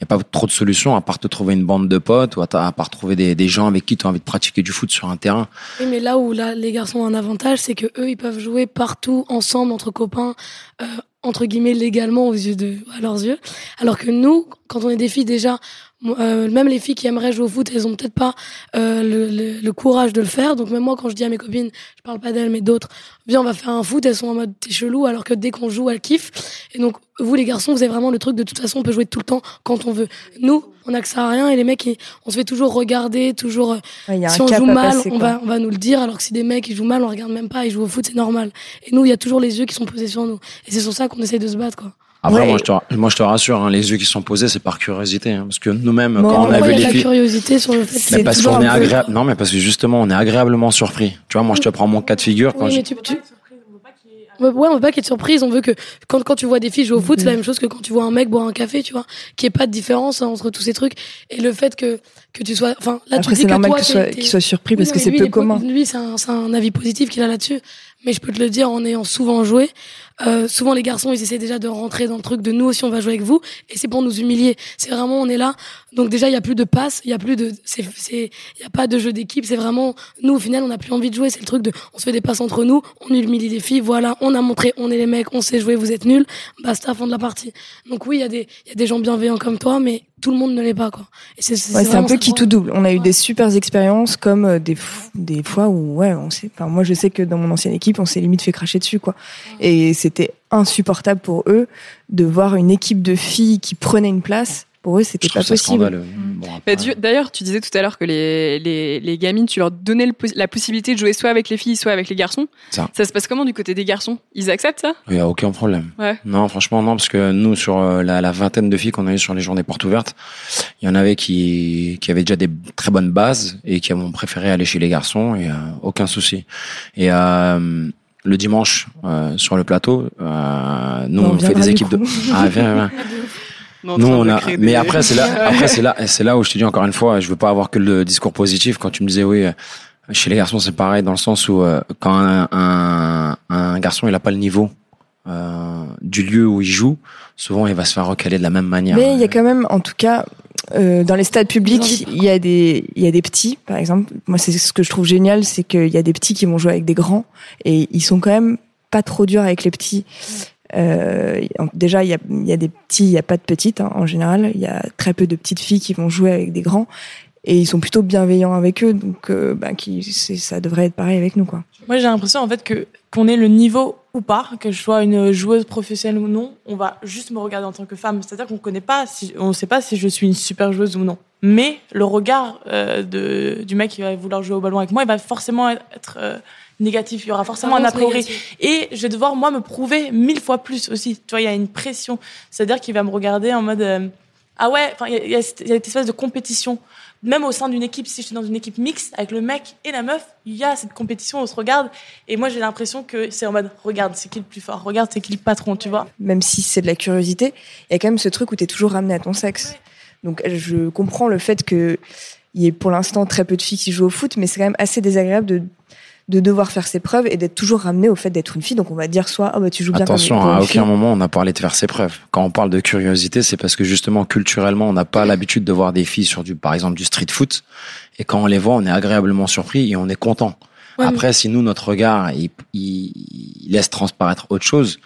il n'y a pas trop de solutions à part te trouver une bande de potes ou à, à part trouver des, des, gens avec qui tu as envie de pratiquer du foot sur un terrain. Oui, mais là où là, les garçons ont un avantage, c'est que eux, ils peuvent jouer partout, ensemble, entre copains, euh, entre guillemets, légalement aux yeux de, à leurs yeux. Alors que nous, quand on est des filles, déjà, euh, même les filles qui aimeraient jouer au foot, elles ont peut-être pas euh, le, le, le, courage de le faire. Donc même moi, quand je dis à mes copines, je parle pas d'elles, mais d'autres, viens, on va faire un foot, elles sont en mode t'es chelou, alors que dès qu'on joue, elles kiffent. Et donc vous, les garçons, vous avez vraiment le truc de toute façon, on peut jouer tout le temps quand on veut. Nous, on a que ça à rien, et les mecs, on se fait toujours regarder, toujours. euh, Ouais, si on joue mal, passer, on va, on va nous le dire, alors que si des mecs ils jouent mal, on regarde même pas, ils jouent au foot, c'est normal. Et nous, il y a toujours les yeux qui sont posés sur nous. Et c'est sur ça qu'on essaye de se battre, quoi. Après, Ouais. moi, je te, moi, je te rassure, hein, les yeux qui sont posés, c'est par curiosité. hein, parce que nous-mêmes, quand on a vu les filles. curiosité sur le fait C'est Mais parce qu'on est. Non, mais parce que justement, on est agréablement surpris. Tu vois, moi, je te prends mon cas de figure quand Oui, je- mais tu, tu- Ouais, on veut pas qu'il y ait de surprise. On veut que quand, quand tu vois des filles jouer au foot, c'est la même chose que quand tu vois un mec boire un café, tu vois. Qu'il n'y ait pas de différence hein, entre tous ces trucs. Et le fait que, que tu sois. Enfin, là, Après, tu dis que normal toi, qu'il soit, qu'il soit surpris Oui, parce que c'est peu commun. Lui, c'est un, c'est un avis positif qu'il a là-dessus. Mais je peux te le dire en ayant souvent joué. Euh, souvent, les garçons, ils essaient déjà de rentrer dans le truc de nous aussi, on va jouer avec vous. Et c'est pour nous humilier. C'est vraiment, on est là. Donc déjà, il y a plus de passes, il y a plus de, c'est, c'est, il y a pas de jeu d'équipe. C'est vraiment, nous, au final, on n'a plus envie de jouer. C'est le truc de, on se fait des passes entre nous, on humilie les filles. Voilà, on a montré, on est les mecs, on sait jouer, vous êtes nuls. Basta, fin de la partie. Donc oui, il y a des, il y a des gens bienveillants comme toi, mais tout le monde ne l'est pas, quoi. C'est, Ouais, un peu qui tout double. On a eu des super expériences comme euh, des, des fois où, ouais, on sait, enfin, moi je sais que dans mon ancienne équipe, on s'est limite fait cracher dessus, quoi. Et c'était insupportable pour eux de voir une équipe de filles qui prenait une place. Pour eux, c'était pas ça possible. Bon, Bah, du- D'ailleurs, tu disais tout à l'heure que les, les, les gamines, tu leur donnais le la possibilité de jouer soit avec les filles, soit avec les garçons. Ça. se passe comment du côté des garçons? Ils acceptent ça? Il y a aucun problème. Ouais. Non, franchement, non, parce que nous, sur euh, la, la vingtaine de filles qu'on a eu sur les journées portes ouvertes, il y en avait qui, qui avaient déjà des très bonnes bases et qui ont préféré aller chez les garçons et euh, aucun souci. Et euh, le dimanche, euh, sur le plateau, euh, nous, On on, fait des équipes de... Ah, viens, viens. On est en Nous, train on a, mais des- après, c'est là, après, c'est là, c'est là où je te dis encore une fois, je veux pas avoir que le discours positif quand tu me disais, oui, euh, chez les garçons, c'est pareil dans le sens où, euh, quand un, un, un garçon, il a pas le niveau, euh, du lieu où il joue, souvent, il va se faire recaler de la même manière. Mais il y a quand même, en tout cas, euh, dans les stades publics, il y a des, il y a des petits, par exemple. Moi, c'est ce que je trouve génial, c'est qu'il y a des petits qui vont jouer avec des grands et ils sont quand même pas trop durs avec les petits. Euh, déjà, il y a, des petits, il y a pas de petites hein, en général. Il y a très peu de petites filles qui vont jouer avec des grands et ils sont plutôt bienveillants avec eux. Donc, euh, bah, ça devrait être pareil avec nous, quoi. Moi, j'ai l'impression en fait que qu'on ait le niveau ou pas, que je sois une joueuse professionnelle ou non, on va juste me regarder en tant que femme. C'est-à-dire qu'on connaît pas, si, sait pas si je suis une super joueuse ou non. Mais le regard euh, du mec qui va vouloir jouer au ballon avec moi, il va forcément être négatif. Il y aura forcément un a priori. Et je vais devoir, moi, me prouver mille fois plus aussi. Tu vois, il y a une pression. C'est-à-dire qu'il va me regarder en mode euh, Ah ouais, enfin, il y a, il y a cette il y a cette espèce de compétition. Même au sein d'une équipe, si je suis dans une équipe mixte avec le mec et la meuf, il y a cette compétition, on se regarde. Et moi, j'ai l'impression que c'est en mode Regarde, c'est qui le plus fort? Regarde, c'est qui le patron, tu vois? Même si c'est de la curiosité, il y a quand même ce truc où tu es toujours ramené à ton sexe. Donc je comprends le fait qu'il y ait pour l'instant très peu de filles qui jouent au foot, mais c'est quand même assez désagréable de, de devoir faire ses preuves et d'être toujours ramené au fait d'être une fille. Donc on va dire soit oh bah tu joues bien Attention, comme, à aucun fille. moment on a parlé de faire ses preuves. Quand on parle de curiosité, c'est parce que justement culturellement on n'a pas l'habitude de voir des filles sur du, par exemple, du street foot. Et quand on les voit, on est agréablement surpris et on est content. Ouais, Après, si nous notre regard il, il- laisse transparaître autre chose,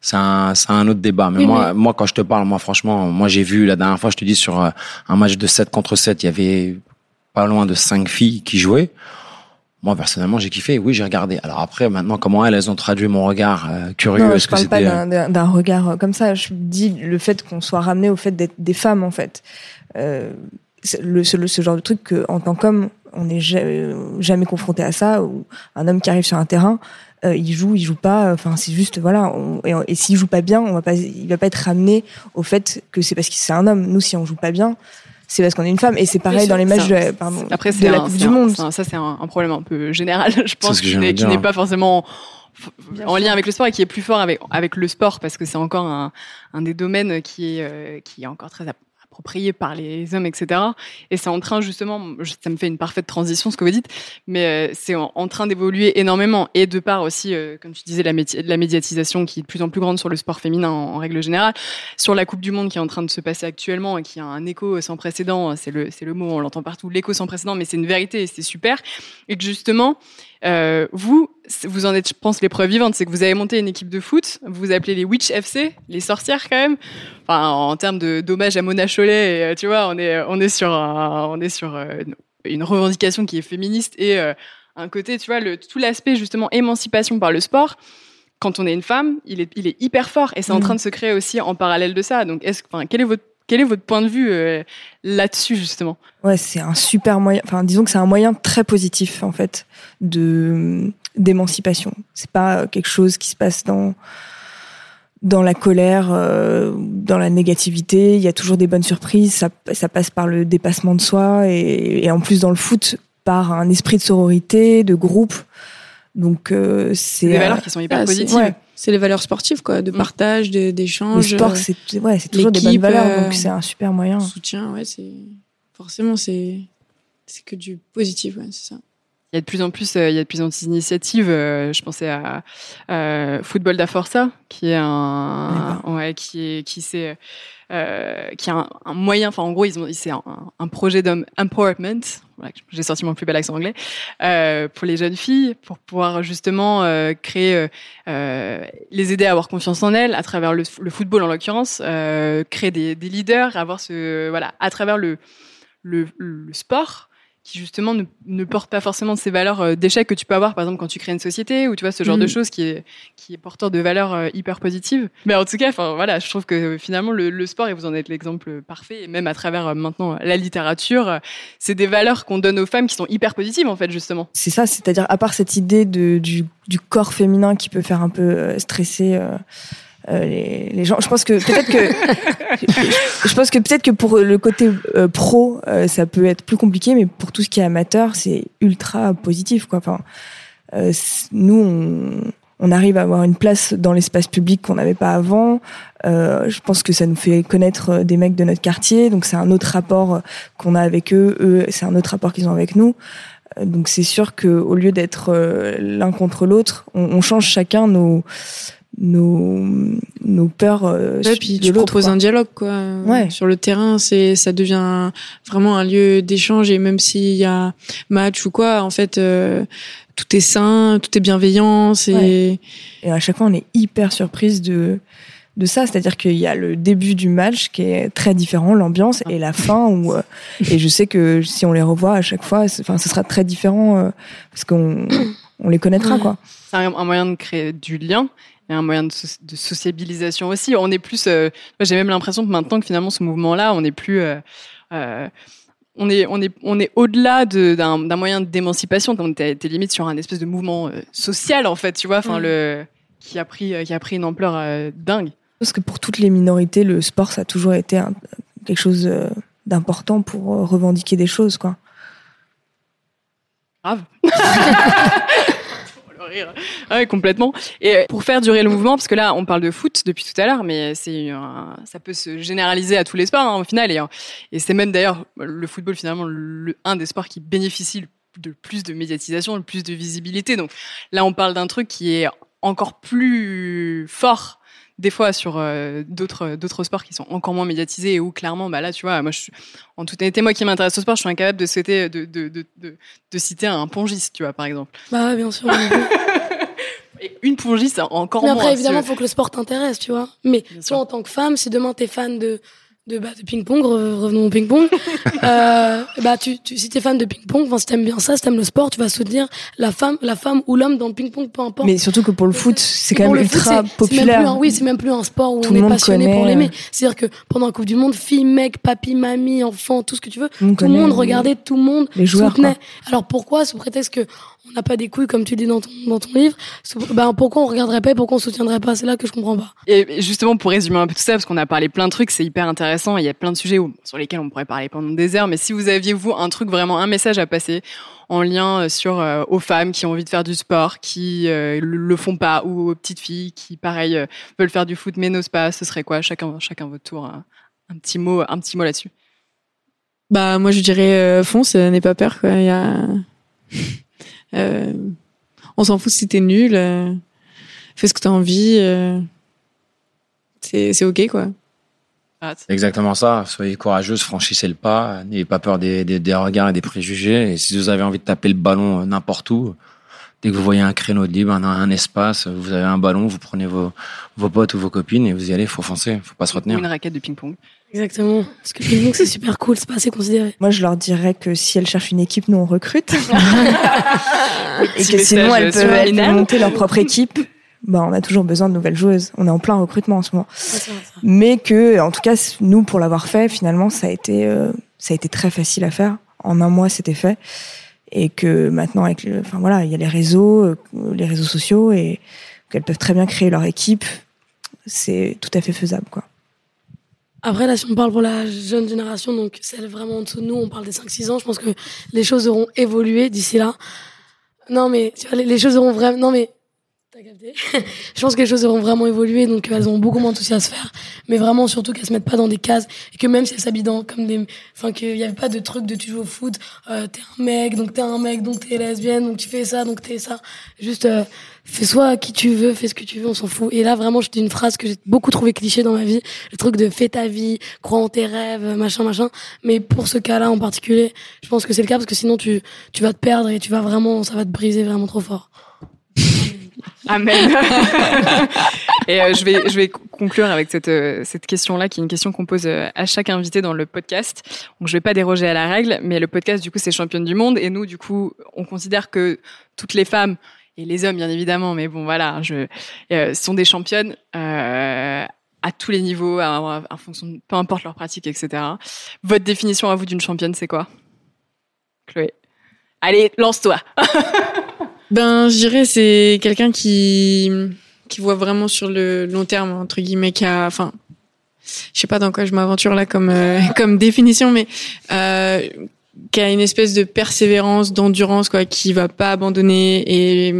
c'est un, c'est un autre débat. Mais Oui, moi, moi quand je te parle, moi franchement, moi j'ai vu la dernière fois, je te dis sur euh, un match de 7 contre 7, il y avait pas loin de cinq filles qui jouaient. Moi, personnellement, j'ai kiffé. Oui, j'ai regardé. Alors après, maintenant, comment elles, elles ont traduit mon regard euh, curieux Non, je que parle pas euh, d'un- regard euh, comme ça. Je dis le fait qu'on soit ramené au fait d'être des femmes, en fait. Euh, le, ce, le- ce genre de truc que, en tant qu'homme, on n'est jamais, jamais confronté à ça. Ou un homme qui arrive sur un terrain, euh, il joue, il joue pas. Enfin, c'est juste voilà. on- et et s'il joue pas bien, on va pas, il va pas être ramené au fait que c'est parce que c'est un homme. Nous, si on joue pas bien, c'est parce qu'on est une femme. Et c'est pareil dans les matchs de, pardon, Après, de c'est la un- Coupe du un- Monde. ça, c'est un, un problème un peu général, je pense, ce que qui n'est n'est pas forcément en lien avec le sport et qui est plus fort avec, avec le sport parce que c'est encore un, un des domaines qui est, euh, qui est encore très app- approprié par les hommes, etc. Et c'est en train, justement, ça me fait une parfaite transition ce que vous dites, mais euh, c'est en, train d'évoluer énormément. Et de part aussi, euh, comme tu disais, la, la médiatisation qui est de plus en plus grande sur le sport féminin en, règle générale, sur la Coupe du Monde qui est en train de se passer actuellement et qui a un écho sans précédent, c'est le, le mot, on l'entend partout, l'écho sans précédent, mais c'est une vérité et c'est super. Et que justement, Euh, vous, vous en êtes, je pense, les preuves vivantes. C'est que vous avez monté une équipe de foot. Vous vous appelez les Witch FC, les sorcières quand même. Enfin, en termes de dommage à Mona Chollet, et, euh, tu vois, on est, on est sur, un- on est sur euh, une revendication qui est féministe et euh, un côté, tu vois, le, tout l'aspect justement émancipation par le sport. Quand on est une femme, il est, il est hyper fort et c'est en Mm. train de se créer aussi en parallèle de ça. Donc, est-ce, enfin, quel est votre, quel est votre point de vue euh, là-dessus justement? Ouais, c'est un super moyen. Enfin, disons que c'est un moyen très positif en fait de d'émancipation. C'est pas quelque chose qui se passe dans dans la colère, euh, dans la négativité. Il y a toujours des bonnes surprises. Ça, ça passe par le dépassement de soi et, et en plus dans le foot par un esprit de sororité, de groupe. Donc euh, C'est des euh, valeurs qui sont hyper ah, positives. ouais. C'est les valeurs sportives, quoi, de Mm. partage, de- le d'échange. sport, euh, c'est ouais, c'est toujours des bonnes valeurs. euh, Donc c'est un super moyen. soutien, ouais, c'est forcément c'est c'est que du positif, ouais, c'est ça. Il y a de plus en plus, euh, il y a de plus en plus d'initiatives. euh, je pensais à Football da Forza, qui est un, ouais, qui est, qui c'est, euh, qui a un, un moyen. Enfin, en gros, ils ont, c'est un, un projet d'empowerment. Voilà, j'ai sorti mon plus bel accent anglais euh, pour les jeunes filles, pour pouvoir justement euh, créer, les aider à avoir confiance en elles à travers le, le football en l'occurrence, créer des, des leaders, avoir ce, voilà, à travers le, le, le sport qui justement ne, ne porte pas forcément de ces valeurs euh, d'échec que tu peux avoir par exemple quand tu crées une société ou tu vois ce genre Mm. de choses qui est qui est porteur de valeurs euh, hyper positives mais en tout cas enfin voilà je trouve que finalement le, le sport et vous en êtes l'exemple parfait et même à travers euh, maintenant la littérature c'est des valeurs qu'on donne aux femmes qui sont hyper positives en fait justement c'est ça, c'est-à-dire à part cette idée de, du, du corps féminin qui peut faire un peu stresser euh, euh, les, les gens, je pense que peut-être que je, je pense que peut-être que pour le côté euh, pro, euh, ça peut être plus compliqué, mais pour tout ce qui est amateur, c'est ultra positif, quoi. Enfin, euh, nous, on, on arrive à avoir une place dans l'espace public qu'on n'avait pas avant. Euh, je pense que ça nous fait connaître des mecs de notre quartier, donc c'est un autre rapport qu'on a avec eux. Eux, c'est un autre rapport qu'ils ont avec nous. Donc c'est sûr que au lieu d'être l'un contre l'autre, on, on change chacun nos nos nos peurs euh, Ouais, puis de tu l'autre. proposes quoi. un dialogue quoi. Ouais. Sur le terrain, c'est ça devient vraiment un lieu d'échange et même s'il y a match ou quoi, en fait, euh, tout est sain, tout est bienveillant. C'est Ouais. Et à chaque fois, on est hyper surprise de de ça, c'est-à-dire qu'il y a le début du match qui est très différent, l'ambiance, et la fin où euh, et je sais que si on les revoit à chaque fois, enfin, ce sera très différent euh, parce qu'on on les connaîtra quoi. c'est un moyen de créer du lien et un moyen de, so- de sociabilisation aussi. On est plus, euh, j'ai même l'impression que maintenant que finalement ce mouvement-là, on est plus, euh, euh, on est, on est, on est au-delà de- d'un moyen d'émancipation. On était, était limite sur un espèce de mouvement social en fait, tu vois, enfin Mm. le qui a pris, qui a pris une ampleur dingue. Parce que pour toutes les minorités, le sport, ça a toujours été un- quelque chose d'important pour revendiquer des choses quoi. Grave. Rire. Ouais, complètement. Et euh, pour faire durer le mouvement, parce que là, on parle de foot depuis tout à l'heure, mais c'est ça peut se généraliser à tous les sports hein, au final. Et, euh, et c'est même d'ailleurs le football finalement le, un des sports qui bénéficie de plus de médiatisation, le plus de visibilité. Donc là, on parle d'un truc qui est encore plus fort des fois sur euh, d'autres d'autres sports qui sont encore moins médiatisés et où clairement bah là tu vois moi je suis en toute honnêteté moi qui m'intéresse au sport je suis incapable de souhaiter de de, de, de, de citer un pongiste tu vois par exemple Bah ouais, bien sûr. mais et une pongiste encore Mais moins après, évidemment, c'est- faut que le sport t'intéresse, tu vois. Mais toi, sûr. en tant que femme, si demain t'es fan de de, bah, de ping-pong, re- revenons au ping-pong. euh, bah tu, tu si t'es fan de ping-pong, enfin si t'aimes bien ça, si t'aimes le sport, tu vas soutenir la femme, la femme ou l'homme dans le ping-pong, peu importe. Mais surtout que pour le foot, c'est quand même foot, ultra même populaire. plus un- oui, c'est même plus un sport où Tout on est passionné connaît, pour l'aimer. C'est-à-dire que pendant la Coupe du Monde, filles, mecs, papy, mamie, enfants, tout ce que tu veux, Tout le monde tout le connaît, monde regardait, tout le monde les joueurs. soutenait. quoi. Alors pourquoi, sous prétexte que on n'a pas des couilles comme tu dis dans ton, dans ton livre, ben pourquoi on regarderait pas et pourquoi on soutiendrait pas? C'est là que je comprends pas. Et justement, pour résumer un peu tout ça, parce qu'on a parlé plein de trucs, c'est hyper intéressant. Il y a plein de sujets où- sur lesquels on pourrait parler pendant des heures. Mais si vous aviez, vous, un truc vraiment, un message à passer en lien euh, sur euh, aux femmes qui ont envie de faire du sport, qui euh, le, font pas, ou aux petites filles qui, pareil, euh, veulent faire du foot mais n'osent pas, ce serait quoi? Chacun, chacun votre tour. Un, un petit mot, un petit mot là-dessus. Bah moi je dirais euh, fonce, euh, n'aie pas peur quoi. Il y a... Euh, on s'en fout si t'es nul. euh, fais ce que t'as envie. euh, c'est c'est ok quoi. C'est exactement ça. Soyez courageuse, franchissez le pas, n'ayez pas peur des, des, des regards et des préjugés. Et si vous avez envie de taper le ballon euh, n'importe où, Dès que vous voyez un créneau de libre, un, un espace, vous avez un ballon, vous prenez vos, vos potes ou vos copines et vous y allez, faut foncer, faut pas se Ou retenir. une raquette de ping-pong. Exactement. Parce que le ping-pong, c'est super cool, c'est pas assez considéré. Moi, je leur dirais que si elles cherchent une équipe, nous on recrute. et que sinon, elles peuvent, elles peuvent subliminal. monter leur propre équipe. Bah, on a toujours besoin de nouvelles joueuses. On est en plein recrutement en ce moment. Mais que, en tout cas, nous, pour l'avoir fait, finalement, ça a été, euh, ça a été très facile à faire. En un mois, c'était fait. Et que maintenant, avec, le, enfin voilà, il y a les réseaux, euh, les réseaux sociaux, et qu'elles peuvent très bien créer leur équipe. C'est tout à fait faisable, quoi. Après, là, si on parle pour la jeune génération, donc celle vraiment en dessous de nous, on parle des 5-6 ans, je pense que les choses auront évolué d'ici là. Non, mais tu vois, les choses auront vraiment. Non, mais. T'as capté Je pense que les choses auront vraiment évolué, donc euh, elles ont beaucoup moins de soucis à se faire. Mais vraiment, surtout qu'elles se mettent pas dans des cases, et que même si elles s'habillent comme des. Enfin, qu'il y avait pas de truc de tu joues au foot, euh, t'es un mec, donc t'es un mec, donc t'es lesbienne, donc tu fais ça, donc t'es ça. Juste. euh, fais soit qui tu veux, fais ce que tu veux, on s'en fout. Et là, vraiment, j'ai une phrase que j'ai beaucoup trouvé cliché dans ma vie. Le truc de fais ta vie, crois en tes rêves, machin, machin. Mais pour ce cas-là en particulier, je pense que c'est le cas parce que sinon tu, tu vas te perdre et tu vas vraiment, ça va te briser vraiment trop fort. Amen. et euh, je vais je vais conclure avec cette euh, cette question là qui est une question qu'on pose euh, à chaque invité dans le podcast. Donc je vais pas déroger à la règle, mais le podcast du coup c'est championne du monde et nous du coup on considère que toutes les femmes et les hommes bien évidemment, mais bon voilà, je sont des championnes. À tous les niveaux, à- fonction peu importe leur pratique, etc. Votre définition à vous d'une championne, c'est quoi? Chloé Allez, lance-toi Ben, je dirais c'est quelqu'un qui qui voit vraiment sur le long terme entre guillemets qui a enfin je sais pas dans quoi je m'aventure là comme euh, comme définition mais euh, qui a une espèce de persévérance, d'endurance quoi, qui va pas abandonner et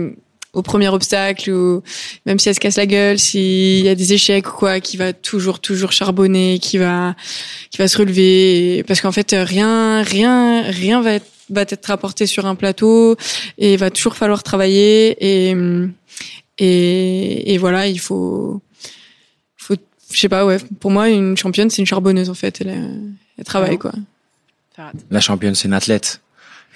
au premier obstacle ou même si elle se casse la gueule, s'il y a des échecs ou quoi, qui va toujours toujours charbonner, qui va qui va se relever. Parce qu'en fait rien rien rien va être va être apporté sur un plateau et il va toujours falloir travailler et et, et voilà il faut faut je sais pas ouais pour moi une championne c'est une charbonneuse en fait elle, elle travaille quoi La championne, c'est une athlète.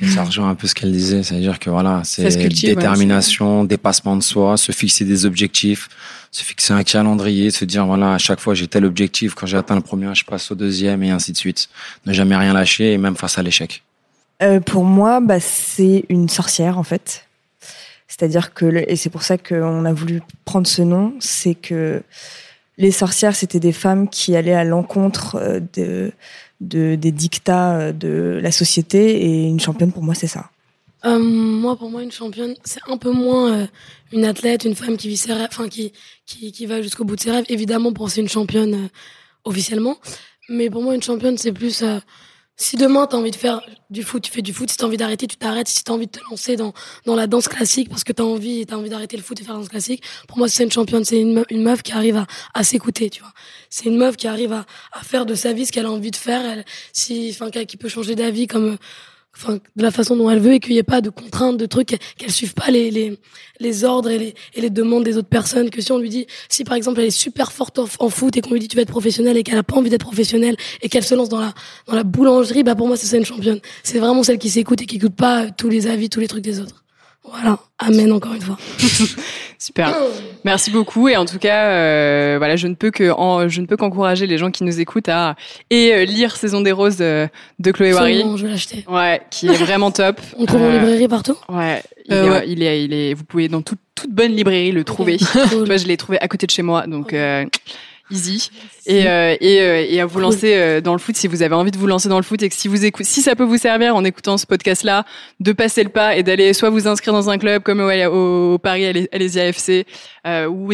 Et ça rejoint un peu ce qu'elle disait, c'est-à-dire que voilà, c'est ouais, détermination, dépassement de soi, se fixer des objectifs, se fixer un calendrier, se dire voilà, à chaque fois j'ai tel objectif, quand j'ai atteint le premier, je passe au deuxième et ainsi de suite. Ne jamais rien lâcher et même face à l'échec. Euh, pour moi, bah, c'est une sorcière en fait. C'est-à-dire que, et c'est pour ça qu'on a voulu prendre ce nom, c'est que les sorcières, c'était des femmes qui allaient à l'encontre euh, de, de, des dictats euh, de la société, et une championne, pour moi, c'est ça. Moi, pour moi, une championne, c'est un peu moins une athlète, une femme qui vit ses rêves, enfin qui, qui, va jusqu'au bout de ses rêves. Évidemment, pour c'est une championne officiellement, mais pour moi, une championne, c'est plus si demain t'as envie de faire du foot, tu fais du foot. Si t'as envie d'arrêter, tu t'arrêtes. Si t'as envie de te lancer dans dans la danse classique parce que t'as envie, t'as envie d'arrêter le foot et faire la danse classique. Pour moi, c'est une championne. C'est une, une meuf qui arrive à, à s'écouter, tu vois. C'est une meuf qui arrive à, à faire de sa vie ce qu'elle a envie de faire. Elle, si, enfin, qui peut changer d'avis comme enfin de la façon dont elle veut et qu'il n'y ait pas de contraintes de trucs qu'elle suive pas les, les les ordres et les et les demandes des autres personnes que si on lui dit si par exemple elle est super forte en, foot et qu'on lui dit tu vas être professionnelle et qu'elle a pas envie d'être professionnelle et qu'elle se lance dans la dans la boulangerie bah pour moi c'est ça une championne. C'est vraiment celle qui s'écoute et qui écoute pas euh, tous les avis tous les trucs des autres voilà amen encore une fois Super. Merci beaucoup et en tout cas, euh, voilà, je ne peux que en- je ne peux qu'encourager les gens qui nous écoutent à et euh, lire Saison des roses de Chloé Wary. Absolument, je vais l'acheter Ouais, qui est vraiment top. on trouve en Euh, librairie partout Ouais, il, Euh, est, ouais. il est, il est, vous pouvez dans toute, toute bonne librairie le trouver. Cool. Moi, je l'ai trouvé à côté de chez moi, donc euh, easy. Et, euh, et, euh, et à vous Cool. lancer euh, dans le foot si vous avez envie de vous lancer dans le foot et que si vous écoutez, si ça peut vous servir en écoutant ce podcast-là, de passer le pas et d'aller soit vous inscrire dans un club comme au, au, au Paris Alésia FC euh, ou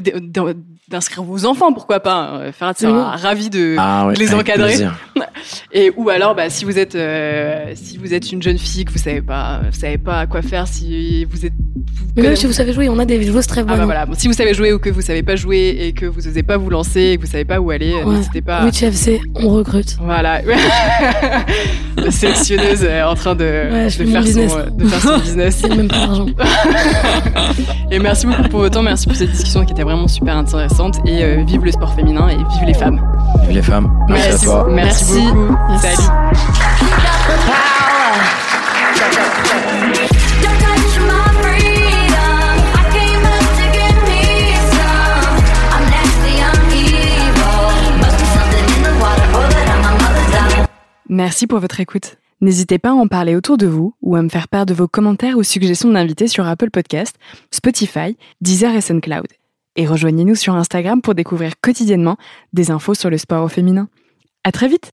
d'inscrire vos enfants, pourquoi pas. hein. Sera Absolument. ravi de, Ah ouais, de les encadrer. Et ou alors, bah, si vous êtes, euh, si vous êtes une jeune fille que vous savez pas, vous savez pas quoi faire, si vous êtes, vous mais même si vous savez jouer on a des joueuses très ah bonnes bah voilà. Bon, si vous savez jouer ou que vous savez pas jouer et que vous osez pas vous lancer et que vous savez pas où aller, euh, Ouais. n'hésitez pas. Witch FC on recrute Voilà. La sélectionneuse euh, en train de, Ouais, faire business. son, euh, de faire son business. c'est même pas d'argent Et merci beaucoup pour votre temps. Merci pour cette discussion qui était vraiment super intéressante. Et euh, vive le sport féminin et vive les femmes. Vive les femmes. Merci, à toi. Merci, Merci. beaucoup. Merci. Salut. Merci pour votre écoute. N'hésitez pas à en parler autour de vous ou à me faire part de vos commentaires ou suggestions d'invités sur Apple Podcast, Spotify, Deezer et SoundCloud. Et rejoignez-nous sur Instagram pour découvrir quotidiennement des infos sur le sport au féminin. À très vite!